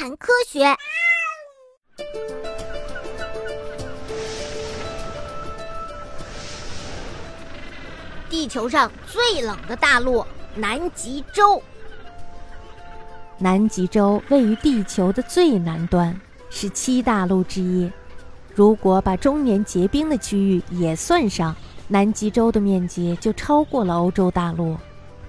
谈科学。地球上最冷的大陆——南极洲。南极洲位于地球的最南端，是七大陆之一。如果把终年结冰的区域也算上，南极洲的面积就超过了欧洲大陆。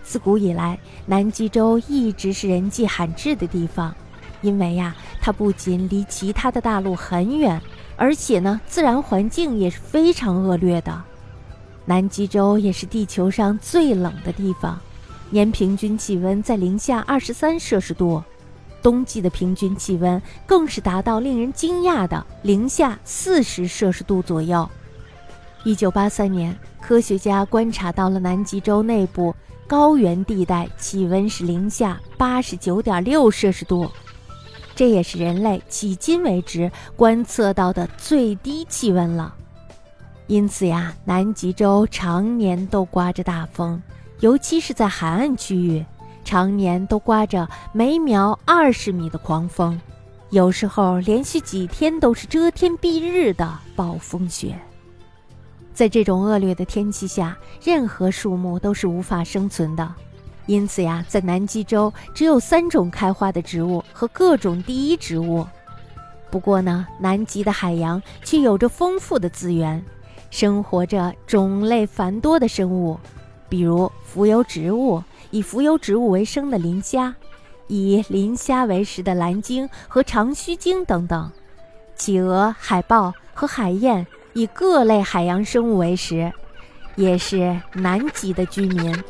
自古以来，南极洲一直是人迹罕至的地方，因为呀，它不仅离其他的大陆很远，而且呢，自然环境也是非常恶劣的。南极洲也是地球上最冷的地方，年平均气温在零下二十三摄氏度，冬季的平均气温更是达到令人惊讶的零下四十摄氏度左右。一九八三年，科学家观察到了南极洲内部高原地带气温是零下八十九点六摄氏度，这也是人类迄今为止观测到的最低气温了。因此呀，南极洲常年都刮着大风，尤其是在海岸区域，常年都刮着每秒二十米的狂风，有时候连续几天都是遮天蔽日的暴风雪。在这种恶劣的天气下，任何树木都是无法生存的。因此呀，在南极洲只有三种开花的植物和各种第一植物。不过呢，南极的海洋却有着丰富的资源。生活着种类繁多的生物，比如浮游植物，以浮游植物为生的磷虾，以磷虾为食的蓝鲸和长须鲸等等；企鹅、海豹和海燕以各类海洋生物为食，也是南极的居民。